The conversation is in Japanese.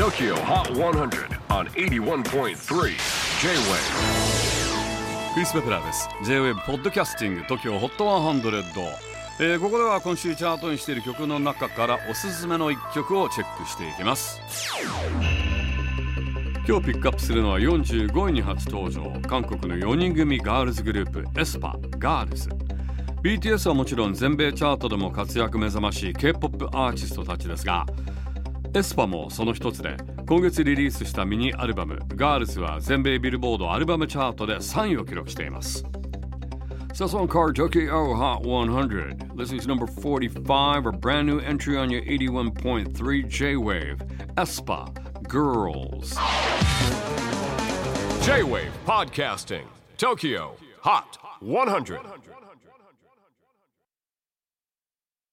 TOKYO HOT 100 on 81.3 J-WAVE クリス・ベプラーです。J-WAVE ポッドキャスティング TOKYO HOT 100、えーここでは今週チャートにしている曲の中からおすすめの一曲をチェックしていきます。今日ピックアップするのは45位に初登場。韓国の4人組ガールズグループエスパガールズ BTS はもちろん全米チャートでも活躍目覚ましい K-POP アーティストたちですがエスパもその一つで今月リリースしたミニアルバム「ガールズは全米ビルボードアルバムチャートで3位を記録していますさあ、その car Tokyo Hot 100 This is number 45 A brand new entry on your 81.3 J-Wave Espa Girls J-WAVE PODCASTING TOKYO HOT 100